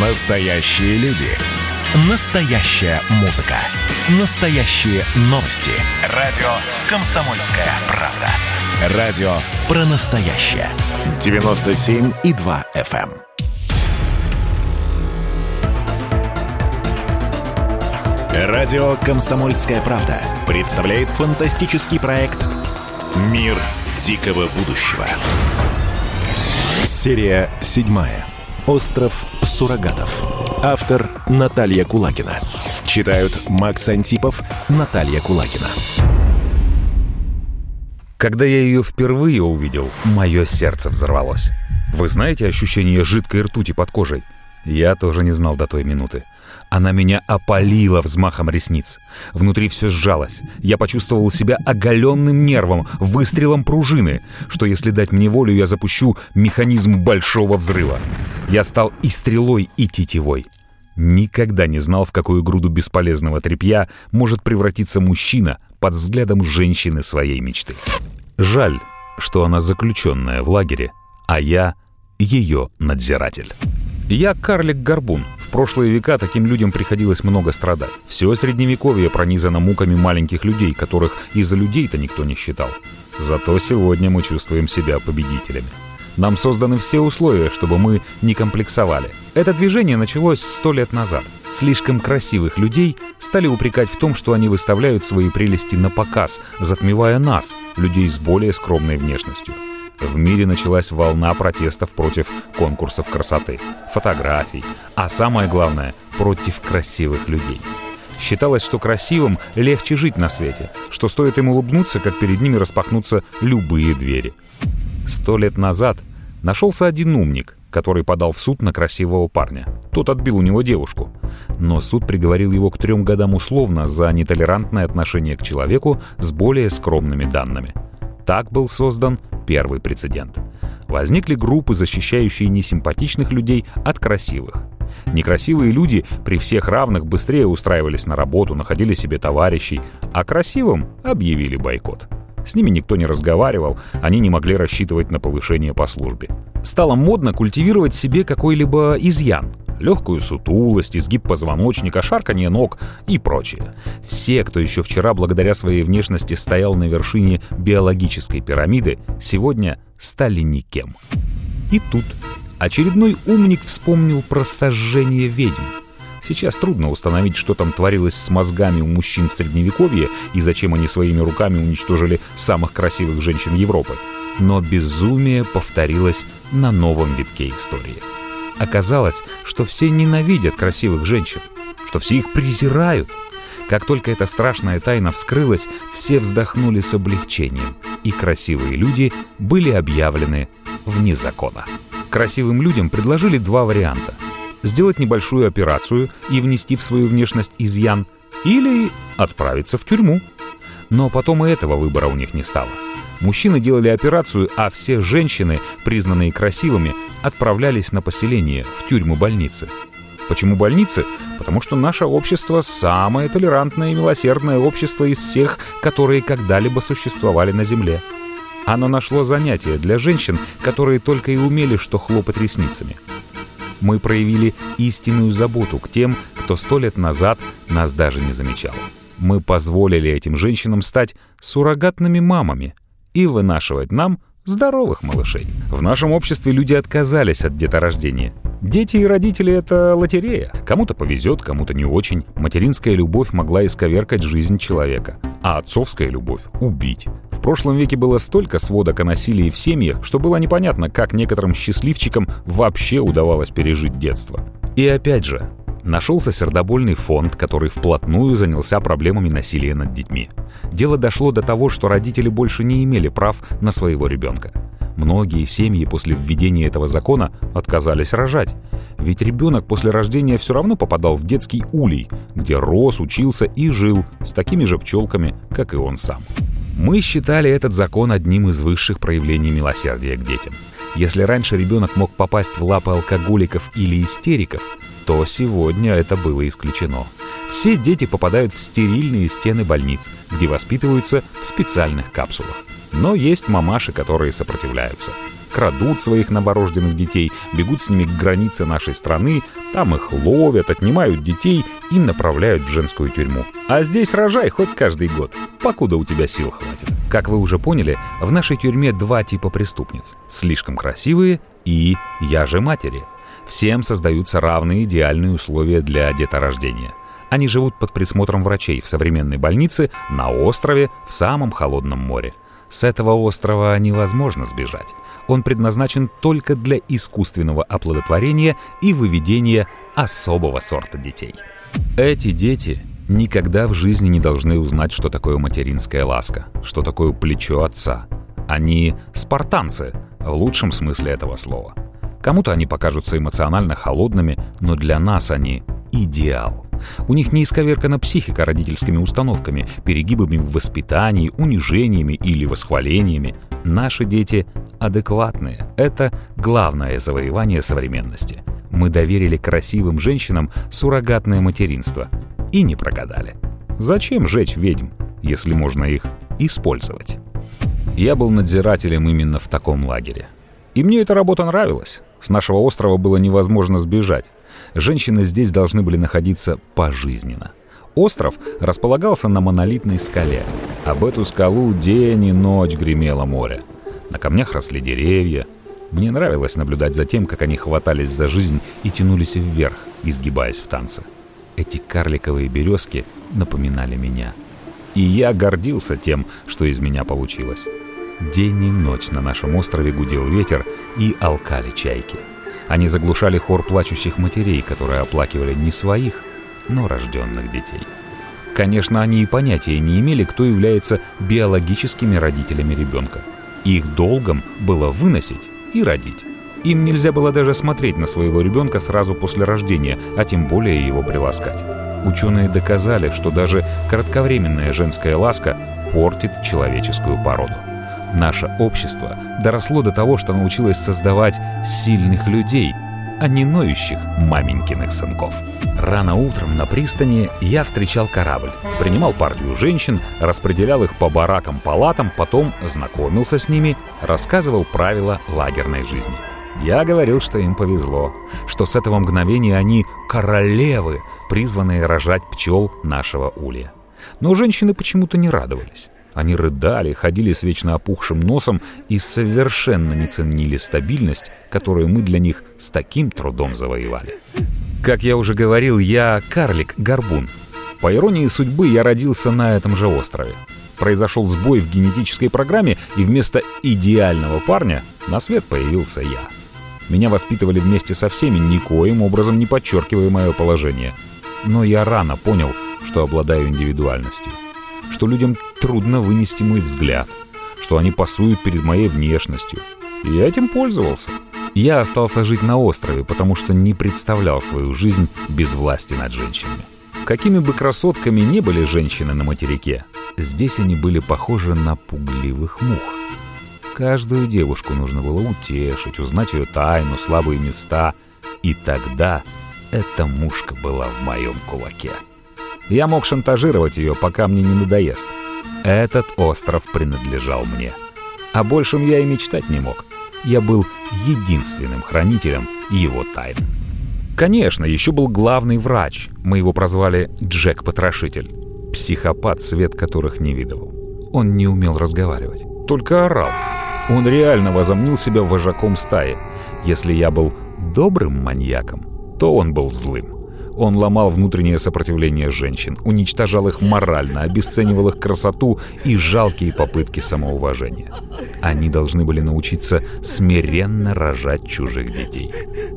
Настоящие люди. Настоящая музыка. Настоящие новости. Радио «Комсомольская правда». Радио про настоящее. 97,2 FM. эм. Радио «Комсомольская правда» представляет фантастический проект «Мир дикого будущего». Серия седьмая. Остров Суррогатов. Автор Наталья Кулагина. Читают Макс Антипов, Наталья Кулагина. Когда я ее впервые увидел, мое сердце взорвалось. Вы знаете ощущение жидкой ртути под кожей? Я тоже не знал до той минуты. Она меня опалила взмахом ресниц. Внутри все сжалось. Я почувствовал себя оголенным нервом, выстрелом пружины, что если дать мне волю, я запущу механизм большого взрыва. Я стал и стрелой, и тетивой. Никогда не знал, в какую груду бесполезного тряпья может превратиться мужчина под взглядом женщины своей мечты. Жаль, что она заключенная в лагере, а я ее надзиратель. Я карлик-горбун. В прошлые века таким людям приходилось много страдать. Все средневековье пронизано муками маленьких людей, которых из-за людей-то никто не считал. Зато сегодня мы чувствуем себя победителями. Нам созданы все условия, чтобы мы не комплексовали. Это движение началось сто лет назад. Слишком красивых людей стали упрекать в том, что они выставляют свои прелести на показ, затмевая нас, людей с более скромной внешностью. В мире началась волна протестов против конкурсов красоты, фотографий, а самое главное — против красивых людей. Считалось, что красивым легче жить на свете, что стоит им улыбнуться, как перед ними распахнутся любые двери. Сто лет назад нашелся один умник, который подал в суд на красивого парня. Тот отбил у него девушку. Но суд приговорил его к трем годам условно за нетолерантное отношение к человеку с более скромными данными — так был создан первый прецедент. Возникли группы, защищающие несимпатичных людей от красивых. Некрасивые люди при всех равных быстрее устраивались на работу, находили себе товарищей, а красивым объявили бойкот. С ними никто не разговаривал, они не могли рассчитывать на повышение по службе. Стало модно культивировать себе какой-либо изъян, легкую сутулость, изгиб позвоночника, шарканье ног и прочее. Все, кто еще вчера благодаря своей внешности стоял на вершине биологической пирамиды, сегодня стали никем. И тут очередной умник вспомнил про сожжение ведьм. Сейчас трудно установить, что там творилось с мозгами у мужчин в Средневековье и зачем они своими руками уничтожили самых красивых женщин Европы. Но безумие повторилось на новом витке истории. Оказалось, что все ненавидят красивых женщин, что все их презирают. Как только эта страшная тайна вскрылась, все вздохнули с облегчением, и красивые люди были объявлены вне закона. Красивым людям предложили два варианта. Сделать небольшую операцию и внести в свою внешность изъян, или отправиться в тюрьму. Но потом и этого выбора у них не стало. Мужчины делали операцию, а все женщины, признанные красивыми, отправлялись на поселение, в тюрьмы-больницы. Почему больницы? Потому что наше общество самое толерантное и милосердное общество из всех, которые когда-либо существовали на Земле. Оно нашло занятие для женщин, которые только и умели что хлопать ресницами. Мы проявили истинную заботу к тем, кто сто лет назад нас даже не замечал. Мы позволили этим женщинам стать суррогатными мамами и вынашивать нам здоровых малышей. В нашем обществе люди отказались от деторождения. Дети и родители — это лотерея. Кому-то повезет, кому-то не очень. Материнская любовь могла исковеркать жизнь человека, а отцовская любовь — убить. В прошлом веке было столько сводок о насилии в семьях, что было непонятно, как некоторым счастливчикам вообще удавалось пережить детство. И опять же, Нашелся сердобольный фонд, который вплотную занялся проблемами насилия над детьми. Дело дошло до того, что родители больше не имели прав на своего ребенка. Многие семьи после введения этого закона отказались рожать. Ведь ребенок после рождения все равно попадал в детский улей, где рос, учился и жил с такими же пчелками, как и он сам. Мы считали этот закон одним из высших проявлений милосердия к детям. Если раньше ребенок мог попасть в лапы алкоголиков или истериков, то сегодня это было исключено. Все дети попадают в стерильные стены больниц, где воспитываются в специальных капсулах. Но есть мамаши, которые сопротивляются. Крадут своих новорожденных детей, бегут с ними к границе нашей страны, там их ловят, отнимают детей и направляют в женскую тюрьму. А здесь рожай хоть каждый год, покуда у тебя сил хватит. Как вы уже поняли, в нашей тюрьме два типа преступниц. Слишком красивые и я же матери. Всем создаются равные идеальные условия для деторождения. Они живут под присмотром врачей в современной больнице на острове в самом холодном море. С этого острова невозможно сбежать. Он предназначен только для искусственного оплодотворения и выведения особого сорта детей. Эти дети никогда в жизни не должны узнать, что такое материнская ласка, что такое плечо отца. Они спартанцы, в лучшем смысле этого слова. Кому-то они покажутся эмоционально холодными, но для нас они идеал. У них не исковеркана психика родительскими установками, перегибами в воспитании, унижениями или восхвалениями. Наши дети адекватные. Это главное завоевание современности. Мы доверили красивым женщинам суррогатное материнство. И не прогадали. Зачем жечь ведьм, если можно их использовать? Я был надзирателем именно в таком лагере. И мне эта работа нравилась. С нашего острова было невозможно сбежать. Женщины здесь должны были находиться пожизненно. Остров располагался на монолитной скале. Об эту скалу день и ночь гремело море. На камнях росли деревья. Мне нравилось наблюдать за тем, как они хватались за жизнь и тянулись вверх, изгибаясь в танце. Эти карликовые березки напоминали меня. И я гордился тем, что из меня получилось. День и ночь на нашем острове гудел ветер и алкали чайки. Они заглушали хор плачущих матерей, которые оплакивали не своих, но рожденных детей. Конечно, они и понятия не имели, кто является биологическими родителями ребенка. Их долгом было выносить и родить. Им нельзя было даже смотреть на своего ребенка сразу после рождения, а тем более его приласкать. Ученые доказали, что даже кратковременная женская ласка портит человеческую породу. Наше общество доросло до того, что научилось создавать сильных людей, а не ноющих маменькиных сынков. Рано утром на пристани я встречал корабль, принимал партию женщин, распределял их по баракам-палатам, потом знакомился с ними, рассказывал правила лагерной жизни. Я говорил, что им повезло, что с этого мгновения они королевы, призванные рожать пчел нашего улья. Но женщины почему-то не радовались. Они рыдали, ходили с вечно опухшим носом и совершенно не ценили стабильность, которую мы для них с таким трудом завоевали. Как я уже говорил, я карлик-горбун. По иронии судьбы, я родился на этом же острове. Произошел сбой в генетической программе, и вместо идеального парня на свет появился я. Меня воспитывали вместе со всеми, никоим образом не подчеркивая мое положение. Но я рано понял, что обладаю индивидуальностью что людям трудно вынести мой взгляд, что они пасуют перед моей внешностью. И я этим пользовался. Я остался жить на острове, потому что не представлял свою жизнь без власти над женщинами. Какими бы красотками ни были женщины на материке, здесь они были похожи на пугливых мух. Каждую девушку нужно было утешить, узнать ее тайну, слабые места. И тогда эта мушка была в моем кулаке. Я мог шантажировать ее, пока мне не надоест. Этот остров принадлежал мне. О большем я и мечтать не мог. Я был единственным хранителем его тайн. Конечно, еще был главный врач. Мы его прозвали Джек-потрошитель. Психопат, свет которых не видывал. Он не умел разговаривать, только орал. Он реально возомнил себя вожаком стаи. Если я был добрым маньяком, то он был злым. Он ломал внутреннее сопротивление женщин, уничтожал их морально, обесценивал их красоту и жалкие попытки самоуважения. Они должны были научиться смиренно рожать чужих детей.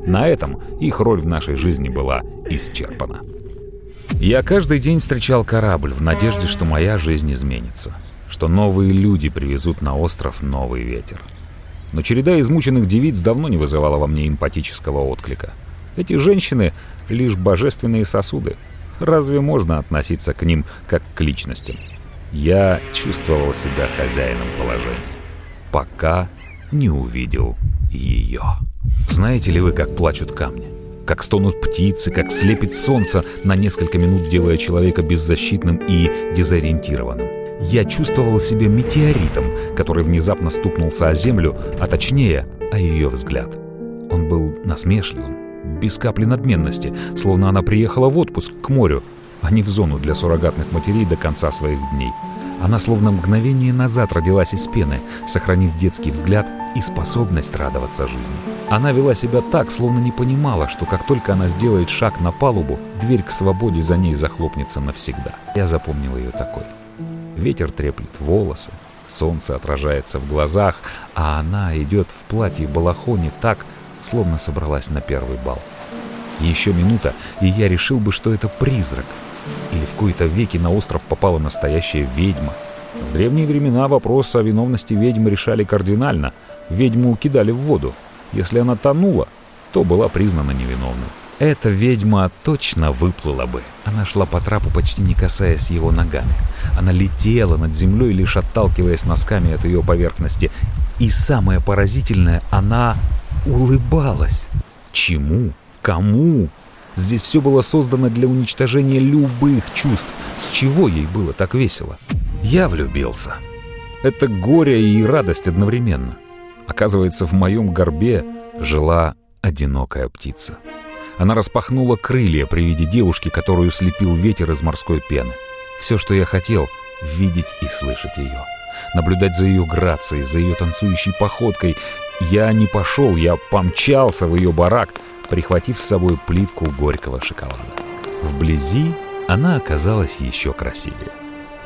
На этом их роль в нашей жизни была исчерпана. Я каждый день встречал корабль в надежде, что моя жизнь изменится, что новые люди привезут на остров новый ветер. Но череда измученных девиц давно не вызывала во мне эмпатического отклика. Эти женщины — лишь божественные сосуды. Разве можно относиться к ним как к личностям? Я чувствовал себя хозяином положения, пока не увидел ее. Знаете ли вы, как плачут камни? Как стонут птицы, как слепит солнце, на несколько минут делая человека беззащитным и дезориентированным. Я чувствовал себя метеоритом, который внезапно стукнулся о землю, а точнее, о ее взгляд. Он был насмешливым, без капли надменности, словно она приехала в отпуск к морю, а не в зону для суррогатных матерей до конца своих дней. Она словно мгновение назад родилась из пены, сохранив детский взгляд и способность радоваться жизни. Она вела себя так, словно не понимала, что как только она сделает шаг на палубу, дверь к свободе за ней захлопнется навсегда. Я запомнил ее такой. Ветер треплет волосы, солнце отражается в глазах, а она идет в платье балахоне так, словно собралась на первый бал. Еще минута, и я решил бы, что это призрак — или в кои-то веки на остров попала настоящая ведьма? В древние времена вопрос о виновности ведьмы решали кардинально. Ведьму кидали в воду. Если она тонула, то была признана невиновной. Эта ведьма точно выплыла бы. Она шла по трапу, почти не касаясь его ногами. Она летела над землей, лишь отталкиваясь носками от ее поверхности. И самое поразительное, она улыбалась. Чему? Кому? Здесь все было создано для уничтожения любых чувств. С чего ей было так весело? Я влюбился. Это горе и радость одновременно. Оказывается, в моем горбе жила одинокая птица. Она распахнула крылья при виде девушки, которую слепил ветер из морской пены. Все, что я хотел — видеть и слышать ее. Наблюдать за ее грацией, за ее танцующей походкой. Я не пошел, я помчался в ее барак — прихватив с собой плитку горького шоколада. Вблизи она оказалась еще красивее.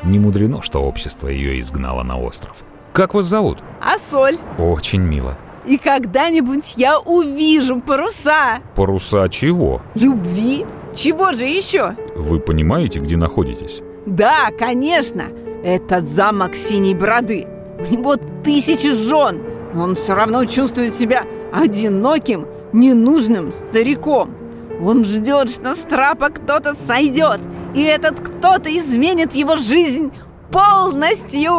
Не мудрено, что общество ее изгнало на остров. «Как вас зовут?» «Асоль». «Очень мило». «И когда-нибудь я увижу паруса». «Паруса чего?» «Любви. Чего же еще?» «Вы понимаете, где находитесь?» «Да, конечно. Это замок Синей Бороды. У него тысячи жен, он все равно чувствует себя одиноким ненужным стариком. Он ждет, что с трапа кто-то сойдет, и этот кто-то изменит его жизнь полностью.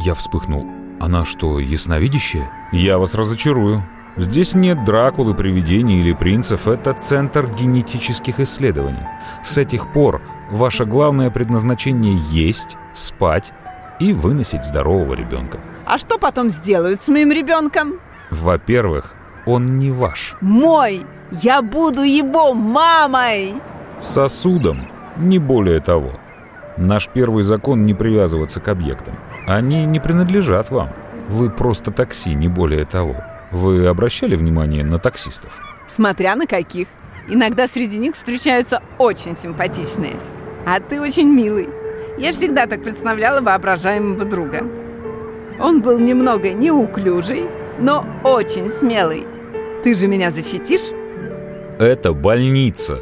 Я вспыхнул. Она что, ясновидящая? Я вас разочарую. Здесь нет Дракулы, привидений или принцев, это центр генетических исследований. С этих пор ваше главное предназначение есть, спать и выносить здорового ребенка. А что потом сделают с моим ребенком? Во-первых, он не ваш. Мой! Я буду его мамой! Сосудом, не более того. Наш первый закон не привязываться к объектам. Они не принадлежат вам. Вы просто такси, не более того. Вы обращали внимание на таксистов? Смотря на каких. Иногда среди них встречаются очень симпатичные. А ты очень милый. Я всегда так представляла воображаемого друга. Он был немного неуклюжий, но очень смелый. Ты же меня защитишь? Это больница.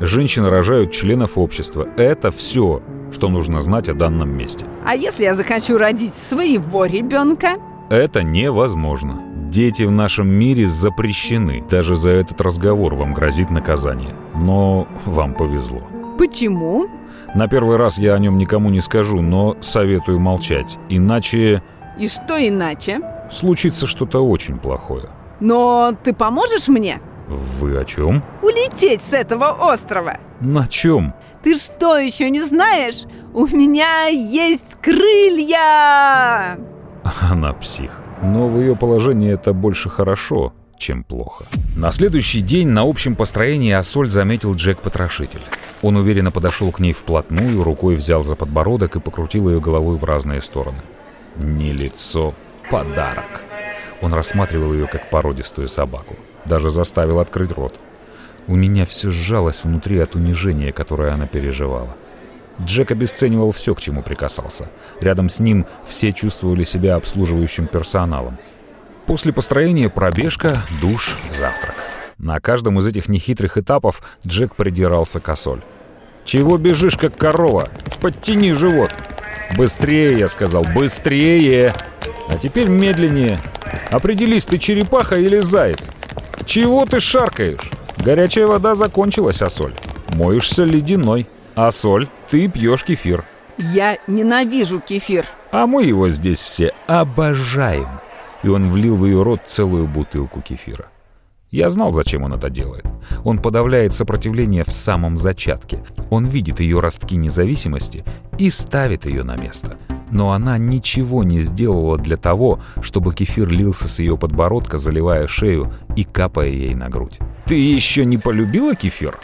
Женщины рожают членов общества. Это все, что нужно знать о данном месте. А если я захочу родить своего ребенка? Это невозможно. Дети в нашем мире запрещены. Даже за этот разговор вам грозит наказание. Но вам повезло. Почему? На первый раз я о нем никому не скажу, но советую молчать. Иначе... И что иначе? Случится что-то очень плохое. Но ты поможешь мне? Вы о чем? Улететь с этого острова. На чем? Ты что, еще не знаешь? У меня есть крылья! Она псих. Но в ее положении это больше хорошо, чем плохо. На следующий день на общем построении Ассоль заметил Джек-потрошитель. Он уверенно подошел к ней вплотную, рукой взял за подбородок и покрутил ее головой в разные стороны. Не лицо, подарок. Он рассматривал ее как породистую собаку. Даже заставил открыть рот. У меня все сжалось внутри от унижения, которое она переживала. Джек обесценивал все, к чему прикасался. Рядом с ним все чувствовали себя обслуживающим персоналом. После построения пробежка, душ, завтрак. На каждом из этих нехитрых этапов Джек придирался к Асоль. «Чего бежишь, как корова? Подтяни живот!» «Быстрее!» — я сказал. «Быстрее!» «А теперь медленнее!» Определись, ты черепаха или заяц? Чего ты шаркаешь? Горячая вода закончилась, а соль? Моешься ледяной. А соль? Ты пьешь кефир. Я ненавижу кефир. А мы его здесь все обожаем. И он влил в ее рот целую бутылку кефира. Я знал, зачем он это делает. Он подавляет сопротивление в самом зачатке. Он видит ее ростки независимости и ставит ее на место. но она ничего не сделала для того, чтобы кефир лился с ее подбородка, заливая шею и капая ей на грудь. «Ты еще не полюбила кефир?»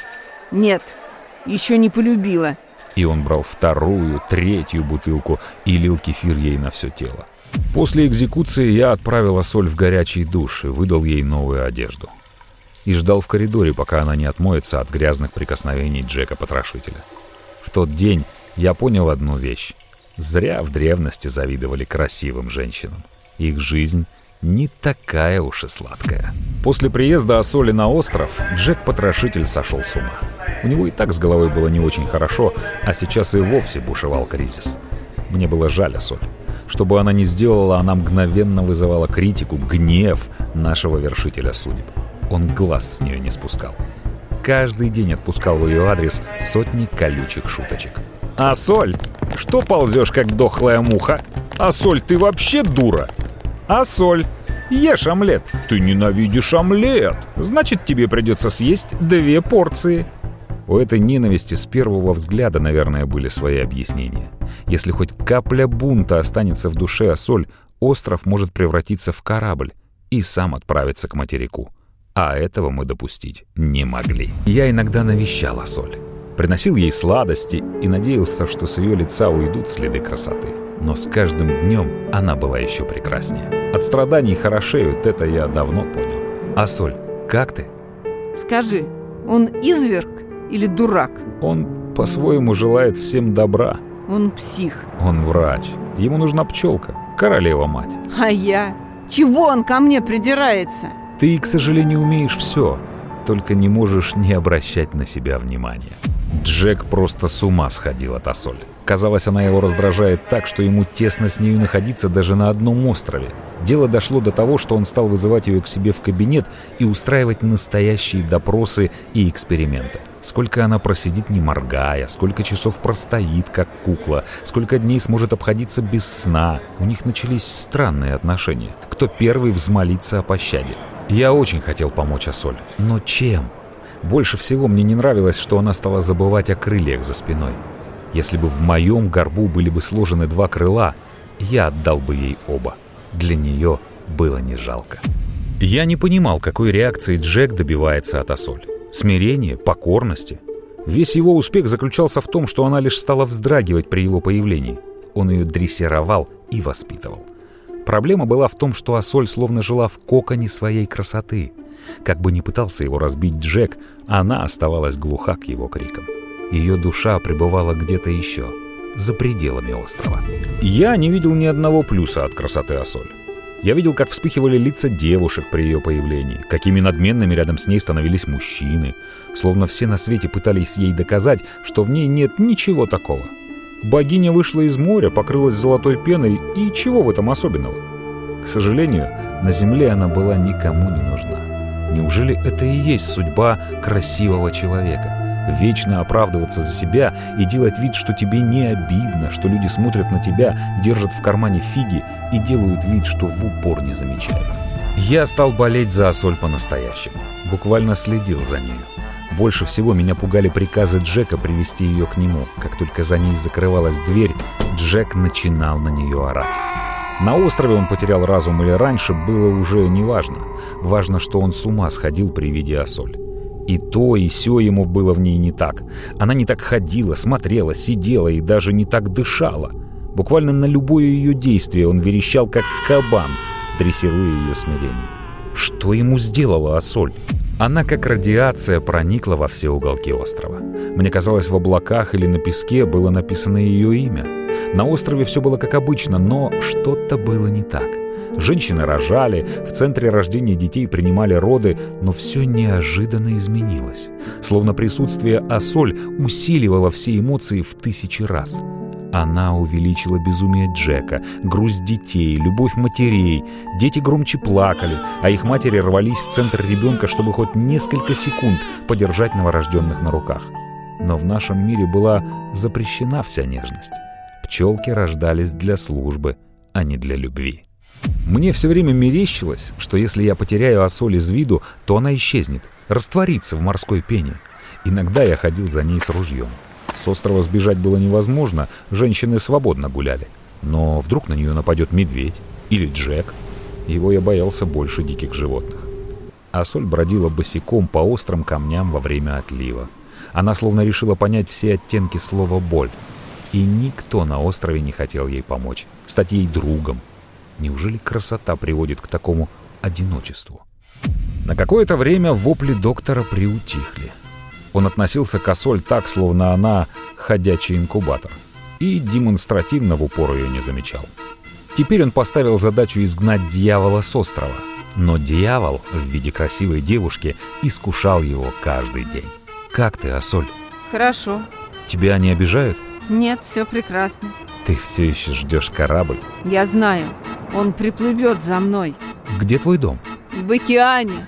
Нет, еще не полюбила. И он брал вторую, третью бутылку и лил кефир ей на все тело. После экзекуции я отправила соль в горячий душ и выдал ей новую одежду. И ждал в коридоре, пока она не отмоется от грязных прикосновений Джека-потрошителя. В тот день я понял одну вещь. Зря в древности завидовали красивым женщинам. Их жизнь не такая уж и сладкая. После приезда Асоли на остров Джек-потрошитель сошел с ума. У него и так с головой было не очень хорошо, а сейчас и вовсе бушевал кризис. Мне было жаль Асоль. Что бы она ни сделала, она мгновенно вызывала критику, гнев нашего вершителя судеб. Он глаз с нее не спускал. Каждый день отпускал в ее адрес сотни колючих шуточек. «А соль? Что ползешь, как дохлая муха? А соль, ты вообще дура? А соль? Ешь омлет. Ты ненавидишь омлет. Значит, тебе придется съесть две порции». У этой ненависти с первого взгляда, наверное, были свои объяснения. Если хоть капля бунта останется в душе Асоль, остров может превратиться в корабль и сам отправиться к материку. А этого мы допустить не могли. Я иногда навещал Асоль. Приносил ей сладости и надеялся, что с ее лица уйдут следы красоты. Но с каждым днем она была еще прекраснее. От страданий хорошеют, это я давно понял. Асоль, как ты? Скажи, он изверг или дурак? Он по-своему желает всем добра. Он псих. Он врач. Ему нужна пчелка, королева-мать. А я? Чего он ко мне придирается? Ты, к сожалению, умеешь все, только не можешь не обращать на себя внимания. Джек просто с ума сходил от Ассоль. Казалось, она его раздражает так, что ему тесно с нею находиться даже на одном острове. Дело дошло до того, что он стал вызывать ее к себе в кабинет и устраивать настоящие допросы и эксперименты. Сколько она просидит не моргая, сколько часов простоит, как кукла, сколько дней сможет обходиться без сна. У них начались странные отношения. Кто первый взмолится о пощаде? Я очень хотел помочь Асоль. Но чем? Больше всего мне не нравилось, что она стала забывать о крыльях за спиной. Если бы в моем горбу были бы сложены два крыла, я отдал бы ей оба. Для нее было не жалко. Я не понимал, какой реакции Джек добивается от Асоль. Смирения, покорности. Весь его успех заключался в том, что она лишь стала вздрагивать при его появлении. Он ее дрессировал и воспитывал. Проблема была в том, что Асоль словно жила в коконе своей красоты. Как бы ни пытался его разбить Джек, она оставалась глуха к его крикам. Ее душа пребывала где-то еще, за пределами острова. Я не видел ни одного плюса от красоты Асоль. Я видел, как вспыхивали лица девушек при ее появлении, какими надменными рядом с ней становились мужчины, словно все на свете пытались ей доказать, что в ней нет ничего такого. Богиня вышла из моря, покрылась золотой пеной, и чего в этом особенного? К сожалению, на земле она была никому не нужна. Неужели это и есть судьба красивого человека? Вечно оправдываться за себя и делать вид, что тебе не обидно, что люди смотрят на тебя, держат в кармане фиги и делают вид, что в упор не замечают. Я стал болеть за Асоль по-настоящему. Буквально следил за нею. Больше всего меня пугали приказы Джека привести ее к нему. Как только за ней закрывалась дверь, Джек начинал на нее орать. На острове он потерял разум или раньше, было уже неважно. Важно, что он с ума сходил при виде Асоль. И то, и все ему было в ней не так. Она не так ходила, смотрела, сидела и даже не так дышала. Буквально на любое ее действие он верещал, как кабан, дрессируя ее смирение. Что ему сделала Асоль? Она, как радиация, проникла во все уголки острова. Мне казалось, в облаках или на песке было написано ее имя. На острове все было как обычно, но что-то было не так. Женщины рожали, в центре рождения детей принимали роды, но все неожиданно изменилось. Словно присутствие Асоль усиливало все эмоции в тысячи раз. Она увеличила безумие Джека, грусть детей, любовь матерей. Дети громче плакали, а их матери рвались в центр ребенка, чтобы хоть несколько секунд подержать новорожденных на руках. Но в нашем мире была запрещена вся нежность. Пчелки рождались для службы, а не для любви. Мне все время мерещилось, что если я потеряю Асоль из виду, то она исчезнет, растворится в морской пене. Иногда я ходил за ней с ружьем. С острова сбежать было невозможно, женщины свободно гуляли. Но вдруг на нее нападет медведь или Джек. Его я боялся больше диких животных. А соль бродила босиком по острым камням во время отлива. Она словно решила понять все оттенки слова «боль». И никто на острове не хотел ей помочь, стать ей другом. Неужели красота приводит к такому одиночеству? На какое-то время вопли доктора приутихли. Он относился к Ассоль так, словно она ходячий инкубатор, и демонстративно в упор ее не замечал. Теперь он поставил задачу изгнать дьявола с острова, но дьявол в виде красивой девушки искушал его каждый день. «Как ты, Ассоль?» Хорошо. «Тебя не обижают?» Нет, все прекрасно. «Ты все еще ждешь корабль?» Я знаю, он приплывет за мной. «Где твой дом?» В океане.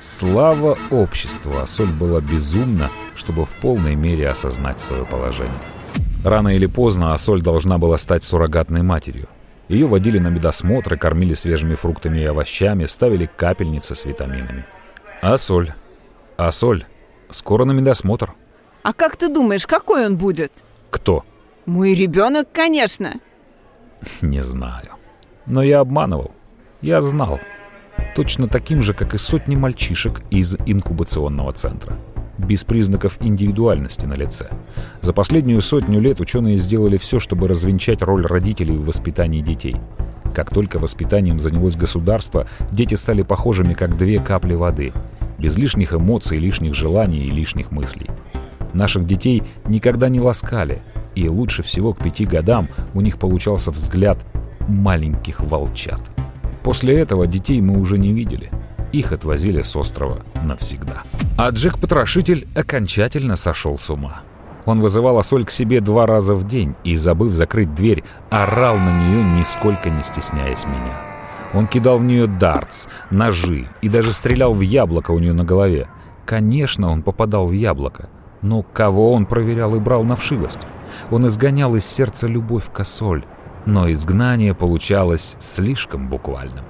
Слава обществу, Ассоль была безумна, чтобы в полной мере осознать свое положение. Рано или поздно Ассоль должна была стать суррогатной матерью. Ее водили на медосмотры, кормили свежими фруктами и овощами, ставили капельницы с витаминами. Ассоль, Ассоль, скоро на медосмотр. А как ты думаешь, какой он будет? Кто? Мой ребенок, конечно. Не знаю. Но я обманывал. Я знал. Точно таким же, как и сотни мальчишек из инкубационного центра. Без признаков индивидуальности на лице. За последнюю сотню лет ученые сделали все, чтобы развенчать роль родителей в воспитании детей. Как только воспитанием занялось государство, дети стали похожими, как две капли воды. Без лишних эмоций, лишних желаний и лишних мыслей. Наших детей никогда не ласкали, и лучше всего к пяти годам у них получался взгляд маленьких волчат. После этого детей мы уже не видели. Их отвозили с острова навсегда. А Джек-потрошитель окончательно сошел с ума. Он вызывал Ассоль к себе два раза в день и, забыв закрыть дверь, орал на нее, нисколько не стесняясь меня. Он кидал в нее дартс, ножи и даже стрелял в яблоко у нее на голове. Конечно, он попадал в яблоко. Но кого он проверял и брал на вшивость? Он изгонял из сердца любовь к Ассоль, но изгнание получалось слишком буквальным.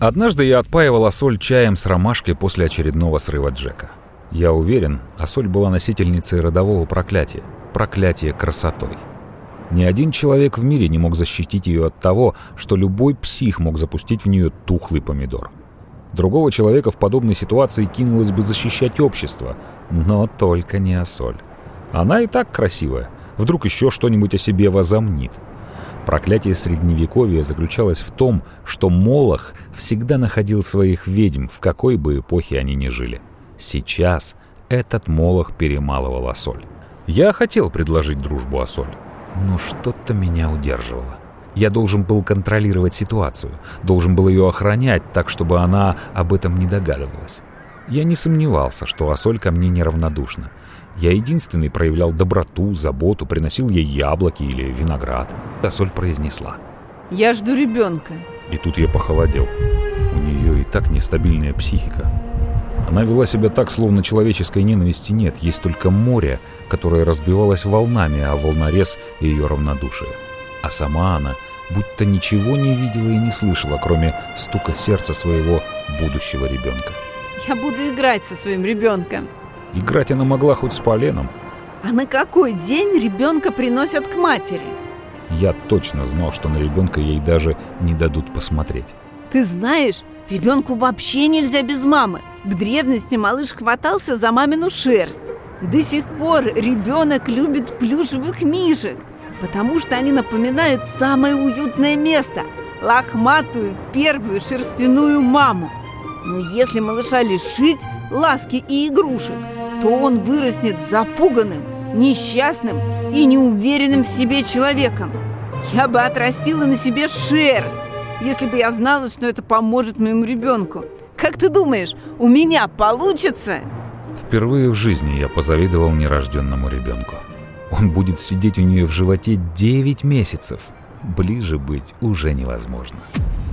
Однажды я отпаивал Ассоль чаем с ромашкой после очередного срыва Джека. Я уверен, Ассоль была носительницей родового проклятия, проклятия красотой. Ни один человек в мире не мог защитить ее от того, что любой псих мог запустить в нее тухлый помидор. Другого человека в подобной ситуации кинулось бы защищать общество, но только не Ассоль. Она и так красивая, вдруг еще что-нибудь о себе возомнит. Проклятие Средневековья заключалось в том, что Молох всегда находил своих ведьм, в какой бы эпохе они ни жили. Сейчас этот Молох перемалывал Ассоль. Я хотел предложить дружбу Ассоль, но что-то меня удерживало. Я должен был контролировать ситуацию, должен был ее охранять так, чтобы она об этом не догадывалась. Я не сомневался, что Ассоль ко мне неравнодушна. Я единственный проявлял доброту, заботу, приносил ей яблоки или виноград. Ассоль произнесла. Я жду ребенка. И тут я похолодел. У нее и так нестабильная психика. Она вела себя так, словно человеческой ненависти нет, есть только море, которое разбивалось волнами, а волнорез — ее равнодушие. А сама она будто ничего не видела и не слышала, кроме стука сердца своего будущего ребенка. Я буду играть со своим ребенком. Играть она могла хоть с поленом. А на какой день ребенка приносят к матери? Я точно знал, что на ребенка ей даже не дадут посмотреть. Ты знаешь, ребенку вообще нельзя без мамы. В древности малыш хватался за мамину шерсть. До сих пор ребенок любит плюшевых мишек, потому что они напоминают самое уютное место – лохматую первую шерстяную маму. Но если малыша лишить ласки и игрушек, то он вырастет запуганным, несчастным и неуверенным в себе человеком. Я бы отрастила на себе шерсть, если бы я знала, что это поможет моему ребенку. Как ты думаешь, у меня получится? Впервые в жизни я позавидовал нерожденному ребенку. Он будет сидеть у нее в животе 9 месяцев. Ближе быть уже невозможно.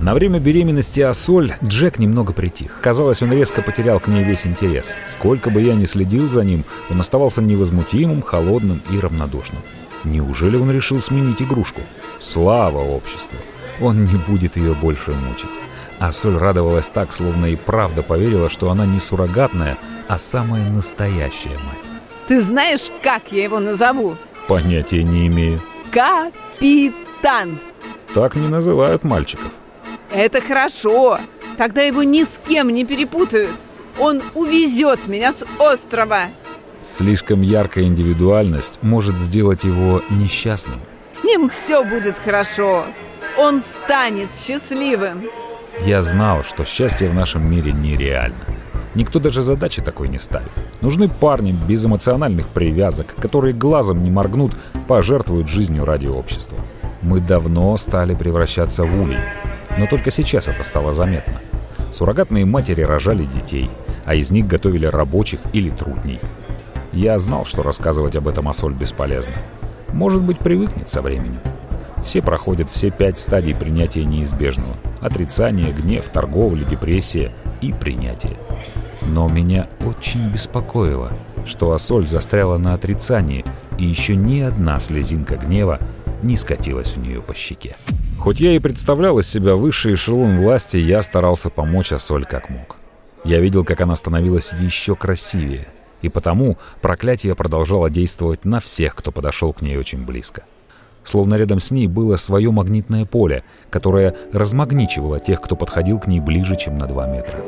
На время беременности Ассоль Джек немного притих. Казалось, он резко потерял к ней весь интерес. Сколько бы я ни следил за ним, он оставался невозмутимым, холодным и равнодушным. Неужели он решил сменить игрушку? Слава обществу! Он не будет ее больше мучить. А Соль радовалась так, словно и правда поверила, что она не суррогатная, а самая настоящая мать. Ты знаешь, как я его назову? Понятия не имею. Капитан! Так не называют мальчиков. Это хорошо. Тогда его ни с кем не перепутают. Он увезет меня с острова. Слишком яркая индивидуальность может сделать его несчастным. С ним все будет хорошо. Он станет счастливым. Я знал, что счастье в нашем мире нереально. Никто даже задачи такой не ставит. Нужны парни без эмоциональных привязок, которые глазом не моргнут, пожертвуют жизнью ради общества. Мы давно стали превращаться в улей. Но только сейчас это стало заметно. Суррогатные матери рожали детей, а из них готовили рабочих или трудней. Я знал, что рассказывать об этом Асоль бесполезно. Может быть, привыкнет со временем. Все проходят все пять стадий принятия неизбежного. Отрицание, гнев, торговля, депрессия и принятие. Но меня очень беспокоило, что Асоль застряла на отрицании, и еще ни одна слезинка гнева не скатилась у нее по щеке. Хоть я и представлял из себя высший эшелон власти, я старался помочь Асоль как мог. Я видел, как она становилась еще красивее, и потому проклятие продолжало действовать на всех, кто подошел к ней очень близко. Словно рядом с ней было свое магнитное поле, которое размагничивало тех, кто подходил к ней ближе, чем на 2 метра.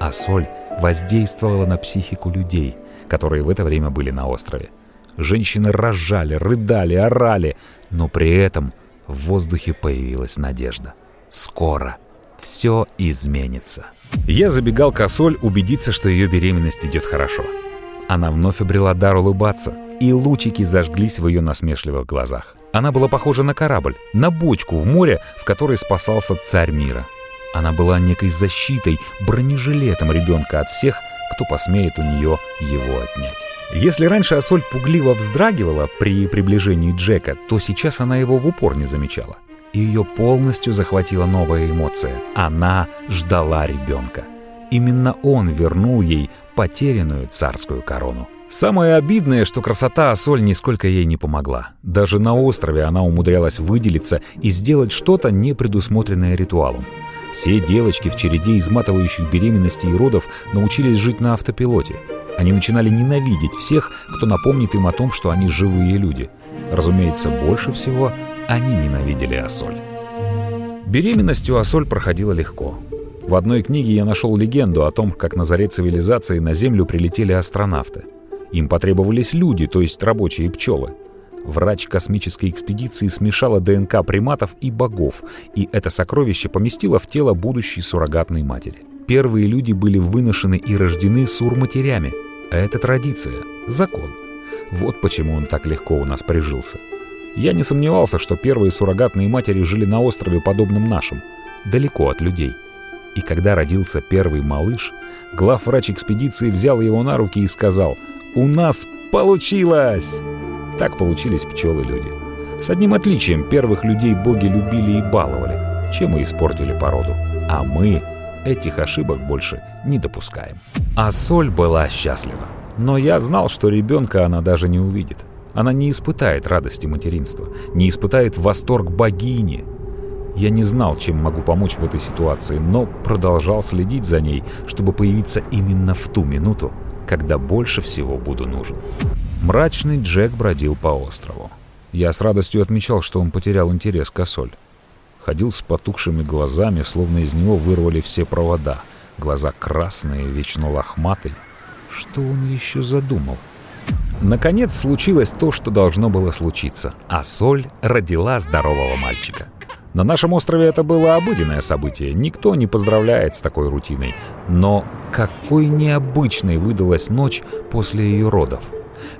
А соль воздействовала на психику людей, которые в это время были на острове. Женщины разжали, рыдали, орали, но при этом в воздухе появилась надежда. Скоро все изменится. Я забегал к Асоль убедиться, что ее беременность идет хорошо. Она вновь обрела дар улыбаться, и лучики зажглись в ее насмешливых глазах. Она была похожа на корабль, на бочку в море, в которой спасался царь мира. Она была некой защитой, бронежилетом ребенка от всех, кто посмеет у нее его отнять. Если раньше Асоль пугливо вздрагивала при приближении Джека, то сейчас она его в упор не замечала. Ее полностью захватила новая эмоция. Она ждала ребенка. Именно он вернул ей потерянную царскую корону. Самое обидное, что красота Асоль нисколько ей не помогла. Даже на острове она умудрялась выделиться и сделать что-то, не предусмотренное ритуалом. Все девочки в череде изматывающих беременности и родов научились жить на автопилоте. Они начинали ненавидеть всех, кто напомнит им о том, что они живые люди. Разумеется, больше всего они ненавидели Асоль. Беременность у Асоль проходила легко. В одной книге я нашел легенду о том, как на заре цивилизации на Землю прилетели астронавты. Им потребовались люди, то есть рабочие пчелы. Врач космической экспедиции смешала ДНК приматов и богов, и это сокровище поместило в тело будущей суррогатной матери. Первые люди были выношены и рождены сурматерями. Это традиция, закон. Вот почему он так легко у нас прижился. Я не сомневался, что первые суррогатные матери жили на острове, подобном нашим, далеко от людей. И когда родился первый малыш, главврач экспедиции взял его на руки и сказал «У нас получилось!» Так получились пчелы-люди. С одним отличием, первых людей боги любили и баловали, чем и испортили породу. А мы этих ошибок больше не допускаем. А Соль была счастлива. Но я знал, что ребенка она даже не увидит. Она не испытает радости материнства, не испытает восторг богини. Я не знал, чем могу помочь в этой ситуации, но продолжал следить за ней, чтобы появиться именно в ту минуту, когда больше всего буду нужен. Мрачный Джек бродил по острову. Я с радостью отмечал, что он потерял интерес к Ассоль. Ходил с потухшими глазами, словно из него вырвали все провода. Глаза красные, вечно лохматые. Что он еще задумал? Наконец случилось то, что должно было случиться. А Соль родила здорового мальчика. На нашем острове это было обыденное событие. Никто не поздравляет с такой рутиной. Но какой необычной выдалась ночь после ее родов.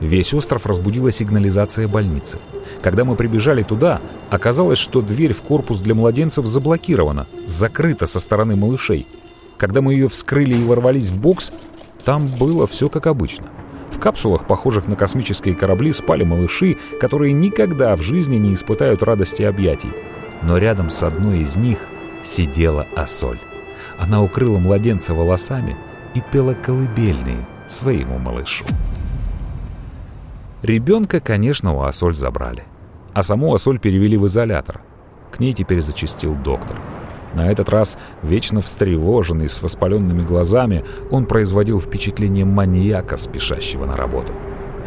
Весь остров разбудила сигнализация больницы. Когда мы прибежали туда, оказалось, что дверь в корпус для младенцев заблокирована, закрыта со стороны малышей. Когда мы ее вскрыли и ворвались в бокс, там было все как обычно. В капсулах, похожих на космические корабли, спали малыши, которые никогда в жизни не испытают радости объятий. Но рядом с одной из них сидела Асоль. Она укрыла младенца волосами и пела колыбельные своему малышу. Ребенка, конечно, у Асоль забрали. А саму Асоль перевели в изолятор. К ней теперь зачастил доктор. На этот раз, вечно встревоженный, с воспаленными глазами, он производил впечатление маньяка, спешащего на работу.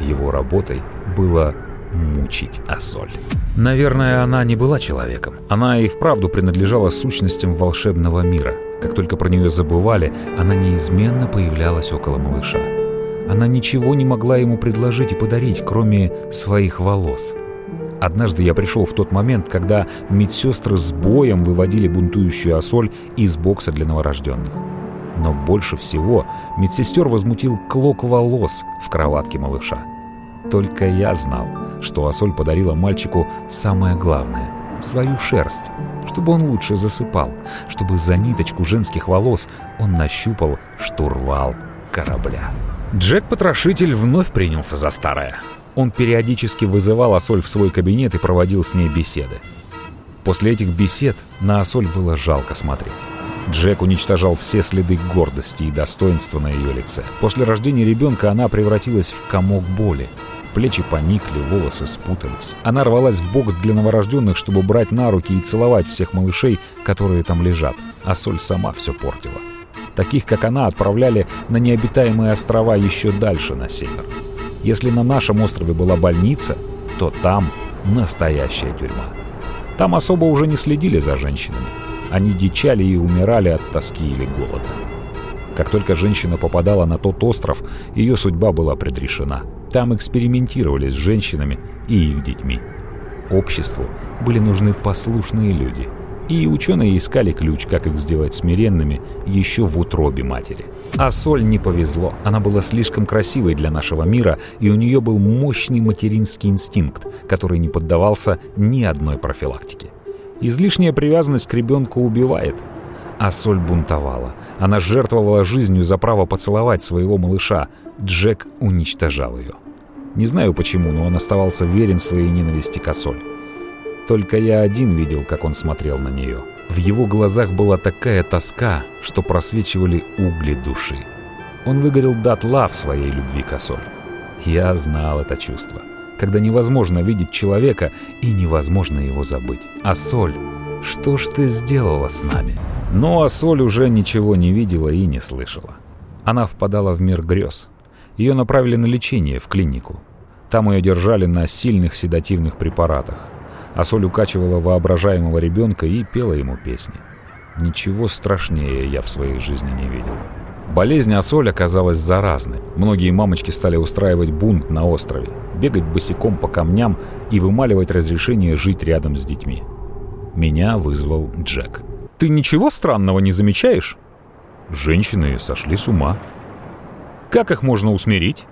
Его работой было мучить Асоль. Наверное, она не была человеком. Она и вправду принадлежала сущностям волшебного мира. Как только про нее забывали, она неизменно появлялась около малыша. Она ничего не могла ему предложить и подарить, кроме своих волос. Однажды я пришел в тот момент, когда медсестры с боем выводили бунтующую Асоль из бокса для новорожденных. Но больше всего медсестер возмутил клок волос в кроватке малыша. Только я знал, что Асоль подарила мальчику самое главное — свою шерсть, чтобы он лучше засыпал, чтобы за ниточку женских волос он нащупал штурвал корабля. Джек-потрошитель вновь принялся за старое. Он периодически вызывал Асоль в свой кабинет и проводил с ней беседы. После этих бесед на Асоль было жалко смотреть. Джек уничтожал все следы гордости и достоинства на ее лице. После рождения ребенка она превратилась в комок боли. Плечи поникли, волосы спутались. Она рвалась в бокс для новорожденных, чтобы брать на руки и целовать всех малышей, которые там лежат. А Соль сама все портила. Таких, как она, отправляли на необитаемые острова еще дальше на север. Если на нашем острове была больница, то там настоящая тюрьма. Там особо уже не следили за женщинами. Они дичали и умирали от тоски или голода. Как только женщина попадала на тот остров, ее судьба была предрешена. Там экспериментировали с женщинами и их детьми. Обществу были нужны послушные люди. И ученые искали ключ, как их сделать смиренными еще в утробе матери. А Соль не повезло. Она была слишком красивой для нашего мира, и у нее был мощный материнский инстинкт, который не поддавался ни одной профилактике. Излишняя привязанность к ребенку убивает. А Соль бунтовала. Она жертвовала жизнью за право поцеловать своего малыша. Джек уничтожал ее. Не знаю почему, но он оставался верен своей ненависти к Асоль. Только я один видел, как он смотрел на нее. В его глазах была такая тоска, что просвечивали угли души. Он выгорел дотла в своей любви к Асоль. Я знал это чувство когда невозможно видеть человека и невозможно его забыть. А Соль, что ж ты сделала с нами? Но а Соль уже ничего не видела и не слышала. Она впадала в мир грез. Ее направили на лечение в клинику. Там ее держали на сильных седативных препаратах. А Соль укачивала воображаемого ребенка и пела ему песни. Ничего страшнее я в своей жизни не видел. Болезнь Асоль оказалась заразной. Многие мамочки стали устраивать бунт на острове, бегать босиком по камням и вымаливать разрешение жить рядом с детьми. Меня вызвал Джек. «Ты ничего странного не замечаешь?» Женщины сошли с ума. «Как их можно усмирить?»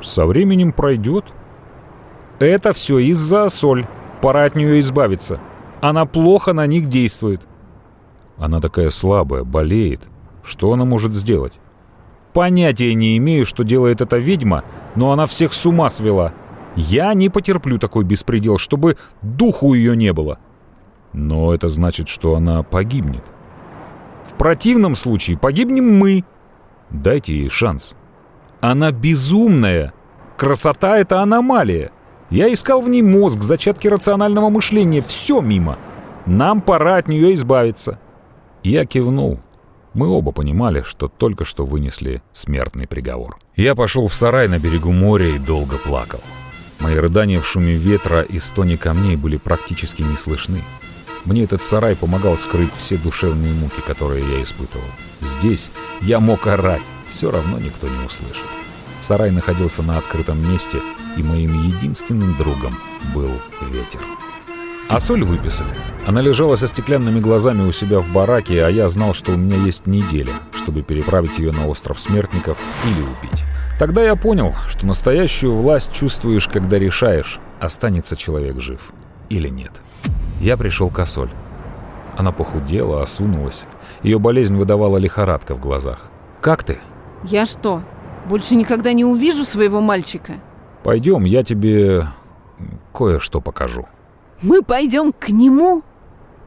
«Со временем пройдет». «Это все из-за Асоль. Пора от нее избавиться. Она плохо на них действует». «Она такая слабая, болеет», что она может сделать? Понятия не имею, что делает эта ведьма, но она всех с ума свела. Я не потерплю такой беспредел, чтобы духу ее не было. Но это значит, что она погибнет. В противном случае погибнем мы. Дайте ей шанс. Она безумная. Красота — это аномалия. Я искал в ней мозг, зачатки рационального мышления. Все мимо. Нам пора от нее избавиться. Я кивнул. Мы оба понимали, что только что вынесли смертный приговор. Я пошел в сарай на берегу моря и долго плакал. Мои рыдания в шуме ветра и стоне камней были практически не слышны. Мне этот сарай помогал скрыть все душевные муки, которые я испытывал. Здесь я мог орать, все равно никто не услышит. Сарай находился на открытом месте, и моим единственным другом был ветер. А соль выписали. Она лежала со стеклянными глазами у себя в бараке, а я знал, что у меня есть неделя, чтобы переправить ее на остров смертников или убить. Тогда я понял, что настоящую власть чувствуешь, когда решаешь, останется человек жив или нет. Я пришел к Асоль. Она похудела, осунулась. Ее болезнь выдавала лихорадка в глазах. «Как ты?» «Я что, больше никогда не увижу своего мальчика?» «Пойдем, я тебе кое-что покажу». Мы пойдем к нему?»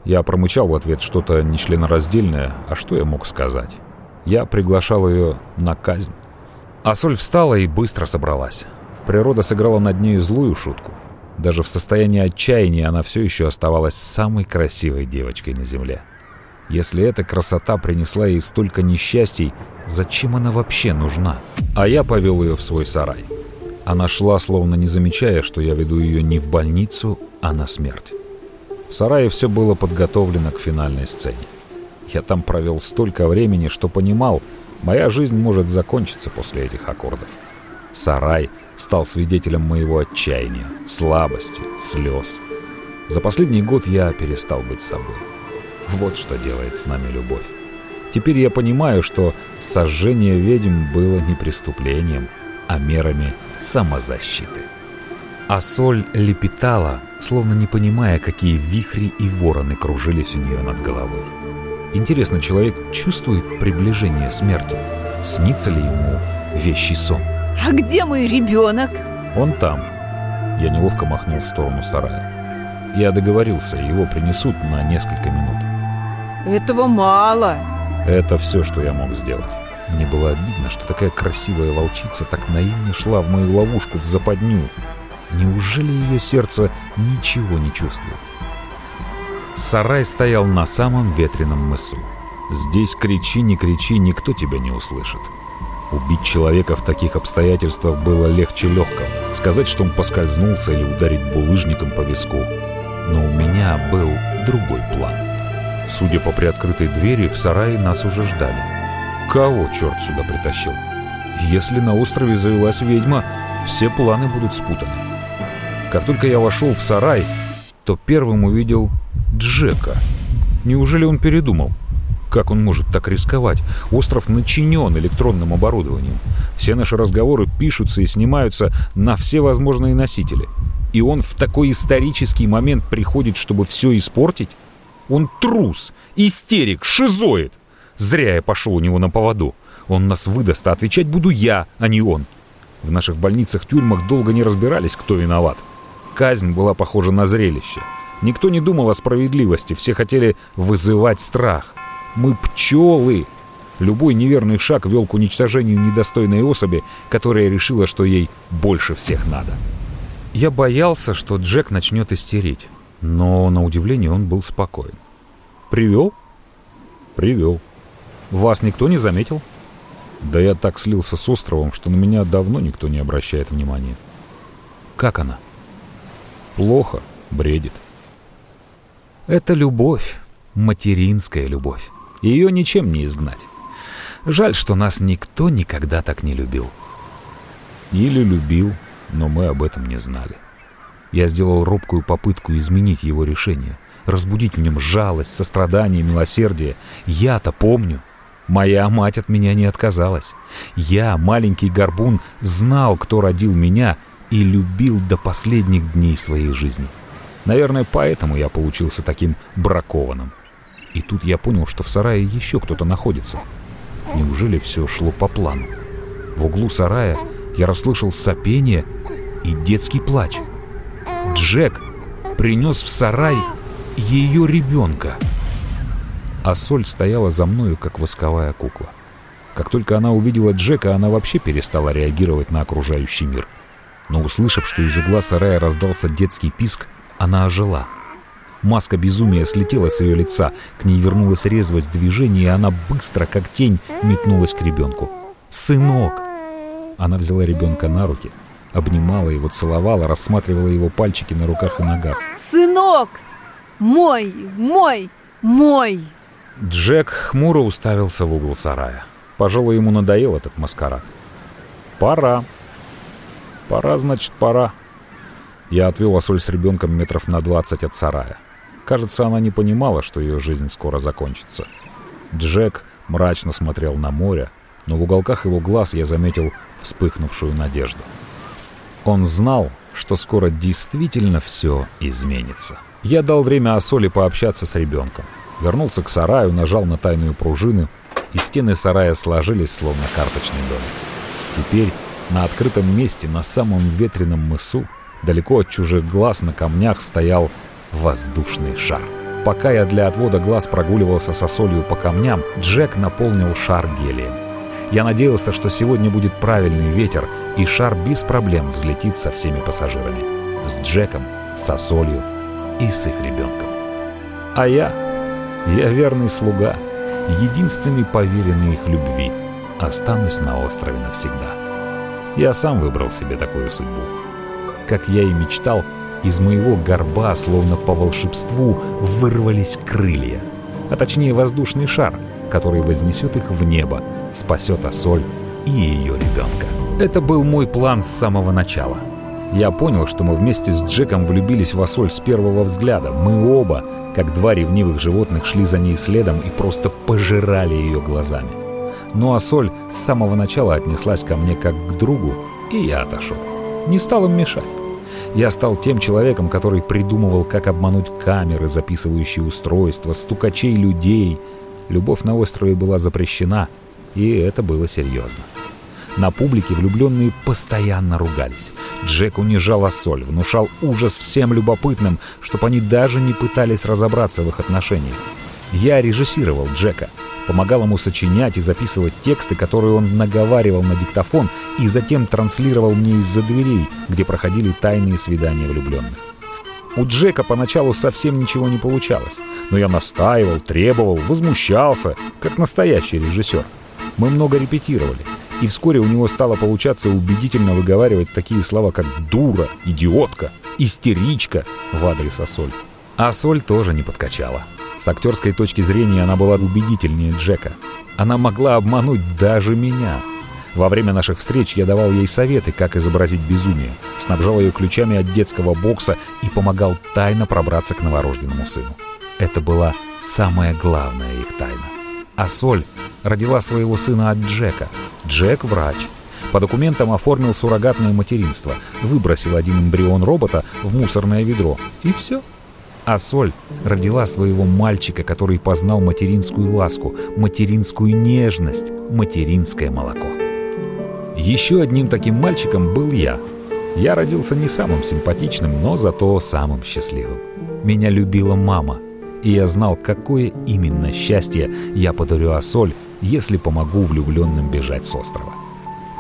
Я промычал в ответ что-то нечленораздельное, а что я мог сказать? Я приглашал ее на казнь. А соль встала и быстро собралась. Природа сыграла над ней злую шутку. Даже в состоянии отчаяния она все еще оставалась самой красивой девочкой на земле. Если эта красота принесла ей столько несчастий, зачем она вообще нужна? А я повел ее в свой сарай. Она шла, словно не замечая, что я веду ее не в больницу, а на смерть. В сарае все было подготовлено к финальной сцене. Я там провел столько времени, что понимал, моя жизнь может закончиться после этих аккордов. Сарай стал свидетелем моего отчаяния, слабости, слез. За последний год я перестал быть собой. Вот что делает с нами любовь. Теперь я понимаю, что сожжение ведьм было не преступлением, а мерами самозащиты. А соль лепетала, словно не понимая, какие вихри и вороны кружились у нее над головой. Интересно, человек чувствует приближение смерти? Снится ли ему вещий сон? А где мой ребенок? Он там. Я неловко махнул в сторону сарая. Я договорился, его принесут на несколько минут. Этого мало. Это все, что я мог сделать. Мне было обидно, что такая красивая волчица так наивно шла в мою ловушку, в западню. Неужели ее сердце ничего не чувствует? Сарай стоял на самом ветреном мысу. Здесь кричи, не кричи, никто тебя не услышит. Убить человека в таких обстоятельствах было легче легкого. Сказать, что он поскользнулся или ударить булыжником по виску. Но у меня был другой план. Судя по приоткрытой двери, в сарае нас уже ждали. Кого черт сюда притащил? Если на острове завелась ведьма, все планы будут спутаны. Как только я вошел в сарай, то первым увидел Джека. Неужели он передумал? Как он может так рисковать? Остров начинен электронным оборудованием. Все наши разговоры пишутся и снимаются на все возможные носители. И он в такой исторический момент приходит, чтобы все испортить? Он трус, истерик, шизоид. Зря я пошел у него на поводу. Он нас выдаст, а отвечать буду я, а не он. В наших больницах-тюрьмах долго не разбирались, кто виноват. Казнь была похожа на зрелище. Никто не думал о справедливости, все хотели вызывать страх. Мы пчелы. Любой неверный шаг вел к уничтожению недостойной особи, которая решила, что ей больше всех надо. Я боялся, что Джек начнет истерить, но, на удивление, он был спокоен. «Привел?» «Привел. Вас никто не заметил?» «Да я так слился с островом, что на меня давно никто не обращает внимания». «Как она?» «Плохо. Бредит». Это любовь, материнская любовь. Ее ничем не изгнать. Жаль, что нас никто никогда так не любил. Или любил, но мы об этом не знали. Я сделал робкую попытку изменить его решение, разбудить в нем жалость, сострадание, милосердие. Я-то помню. Моя мать от меня не отказалась. Я, маленький горбун, знал, кто родил меня и любил до последних дней своей жизни. — Наверное, поэтому я получился таким бракованным. И тут я понял, что в сарае еще кто-то находится. Неужели все шло по плану? В углу сарая я расслышал сопение и детский плач. Джек принес в сарай ее ребенка. А Соль стояла за мною, как восковая кукла. Как только она увидела Джека, она вообще перестала реагировать на окружающий мир. Но услышав, что из угла сарая раздался детский писк, она ожила. Маска безумия слетела с ее лица, к ней вернулась резвость движения, и она быстро, как тень, метнулась к ребенку. «Сынок!» Она взяла ребенка на руки, обнимала его, целовала, рассматривала его пальчики на руках и ногах. «Сынок! Мой! Мой! Мой!» Джек хмуро уставился в угол сарая. Пожалуй, ему надоел этот маскарад. «Пора. Пора, значит, пора». Я отвел Асоль с ребенком метров на 20 от сарая. Кажется, она не понимала, что ее жизнь скоро закончится. Джек мрачно смотрел на море, но в уголках его глаз я заметил вспыхнувшую надежду. Он знал, что скоро действительно все изменится. Я дал время Асоле пообщаться с ребенком. Вернулся к сараю, нажал на тайную пружину, и стены сарая сложились, словно карточный домик. Теперь на открытом месте, на самом ветреном мысу, Далеко от чужих глаз на камнях стоял воздушный шар. Пока я для отвода глаз прогуливался со солью по камням, Джек наполнил шар гелием. Я надеялся, что сегодня будет правильный ветер, и шар без проблем взлетит со всеми пассажирами. С Джеком, со солью и с их ребенком. А я, я верный слуга, единственный поверенный их любви, останусь на острове навсегда. Я сам выбрал себе такую судьбу. Как я и мечтал, из моего горба, словно по волшебству, вырвались крылья. А точнее воздушный шар, который вознесет их в небо, спасет Ассоль и ее ребенка. Это был мой план с самого начала. Я понял, что мы вместе с Джеком влюбились в Ассоль с первого взгляда. Мы оба, как два ревнивых животных, шли за ней следом и просто пожирали ее глазами. Но Ассоль с самого начала отнеслась ко мне как к другу, и я отошел. Не стал им мешать. Я стал тем человеком, который придумывал, как обмануть камеры, записывающие устройства, стукачей людей. Любовь на острове была запрещена, и это было серьезно. На публике влюбленные постоянно ругались. Джек унижал Ассоль, внушал ужас всем любопытным, чтобы они даже не пытались разобраться в их отношениях. Я режиссировал Джека — помогал ему сочинять и записывать тексты, которые он наговаривал на диктофон и затем транслировал мне из-за дверей, где проходили тайные свидания влюбленных. У Джека поначалу совсем ничего не получалось, но я настаивал, требовал, возмущался, как настоящий режиссер. Мы много репетировали, и вскоре у него стало получаться убедительно выговаривать такие слова, как «дура», «идиотка», «истеричка» в адрес Ассоль. А Соль тоже не подкачала. С актерской точки зрения она была убедительнее Джека. Она могла обмануть даже меня. Во время наших встреч я давал ей советы, как изобразить безумие, снабжал ее ключами от детского бокса и помогал тайно пробраться к новорожденному сыну. Это была самая главная их тайна. А Соль родила своего сына от Джека. Джек – врач. По документам оформил суррогатное материнство, выбросил один эмбрион робота в мусорное ведро. И все. А Соль родила своего мальчика, который познал материнскую ласку, материнскую нежность, материнское молоко. Еще одним таким мальчиком был я. Я родился не самым симпатичным, но зато самым счастливым. Меня любила мама, и я знал, какое именно счастье я подарю Асоль, если помогу влюбленным бежать с острова.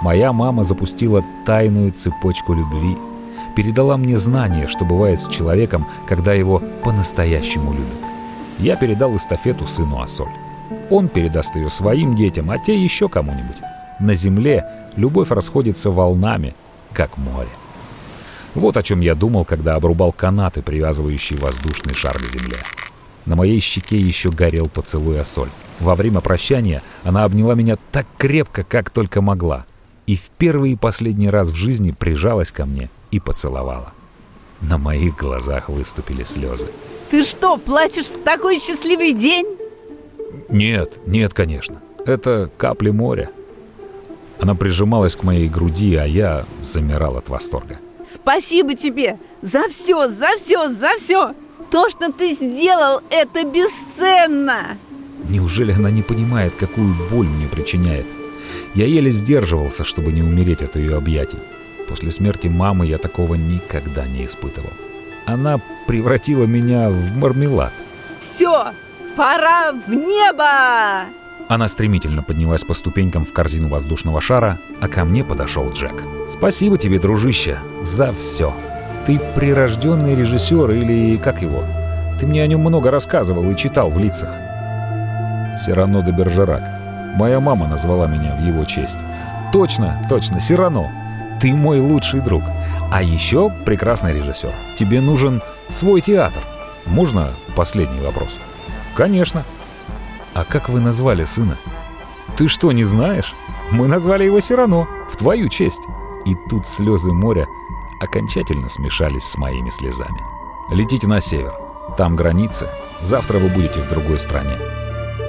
Моя мама запустила тайную цепочку любви – передала мне знание, что бывает с человеком, когда его по-настоящему любят. Я передал эстафету сыну Асоль. Он передаст ее своим детям, а те еще кому-нибудь. На земле любовь расходится волнами, как море. Вот о чем я думал, когда обрубал канаты, привязывающие воздушный шар к земле. На моей щеке еще горел поцелуй Асоль. Во время прощания она обняла меня так крепко, как только могла. И в первый и последний раз в жизни прижалась ко мне и поцеловала. На моих глазах выступили слезы. Ты что, плачешь в такой счастливый день? Нет, нет, конечно. Это капли моря. Она прижималась к моей груди, а я замирал от восторга. Спасибо тебе за все, за все, за все. То, что ты сделал, это бесценно. Неужели она не понимает, какую боль мне причиняет? Я еле сдерживался, чтобы не умереть от ее объятий. После смерти мамы я такого никогда не испытывал. Она превратила меня в мармелад. Все, пора в небо! Она стремительно поднялась по ступенькам в корзину воздушного шара, а ко мне подошел Джек. «Спасибо тебе, дружище, за все. Ты прирожденный режиссер или как его? Ты мне о нем много рассказывал и читал в лицах». Сирано де Бержерак. Моя мама назвала меня в его честь. «Точно, точно, Сирано. Ты мой лучший друг. А еще прекрасный режиссер. Тебе нужен свой театр. Можно последний вопрос? Конечно. А как вы назвали сына? Ты что, не знаешь? Мы назвали его Сирано, в твою честь. И тут слезы моря окончательно смешались с моими слезами. Летите на север. Там границы. Завтра вы будете в другой стране.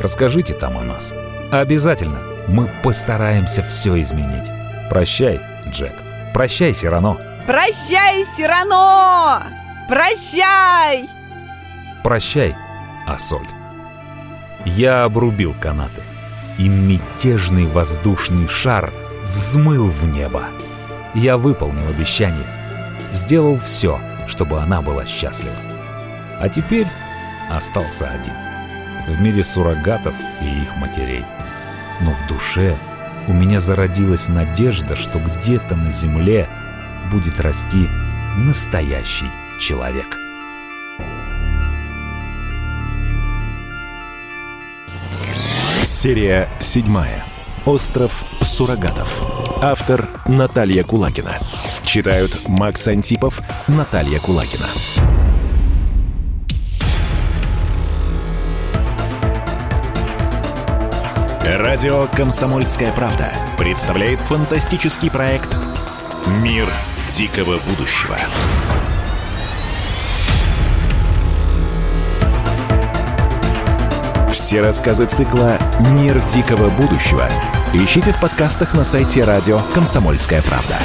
Расскажите там о нас. Обязательно. Мы постараемся все изменить. Прощай, Джек. Прощай, Сирано. Прощай, Сирано! Прощай! Прощай, Асоль. Я обрубил канаты, и мятежный воздушный шар взмыл в небо. Я выполнил обещание, сделал все, чтобы она была счастлива. А теперь остался один. В мире суррогатов и их матерей. Но в душе у меня зародилась надежда, что где-то на земле будет расти настоящий человек. Серия седьмая. Остров суррогатов. Автор Наталья Кулагина. Читают Макс Антипов, Наталья Кулагина. Радио «Комсомольская правда» представляет фантастический проект «Мир дикого будущего». Все рассказы цикла «Мир дикого будущего» ищите в подкастах на сайте радио «Комсомольская правда».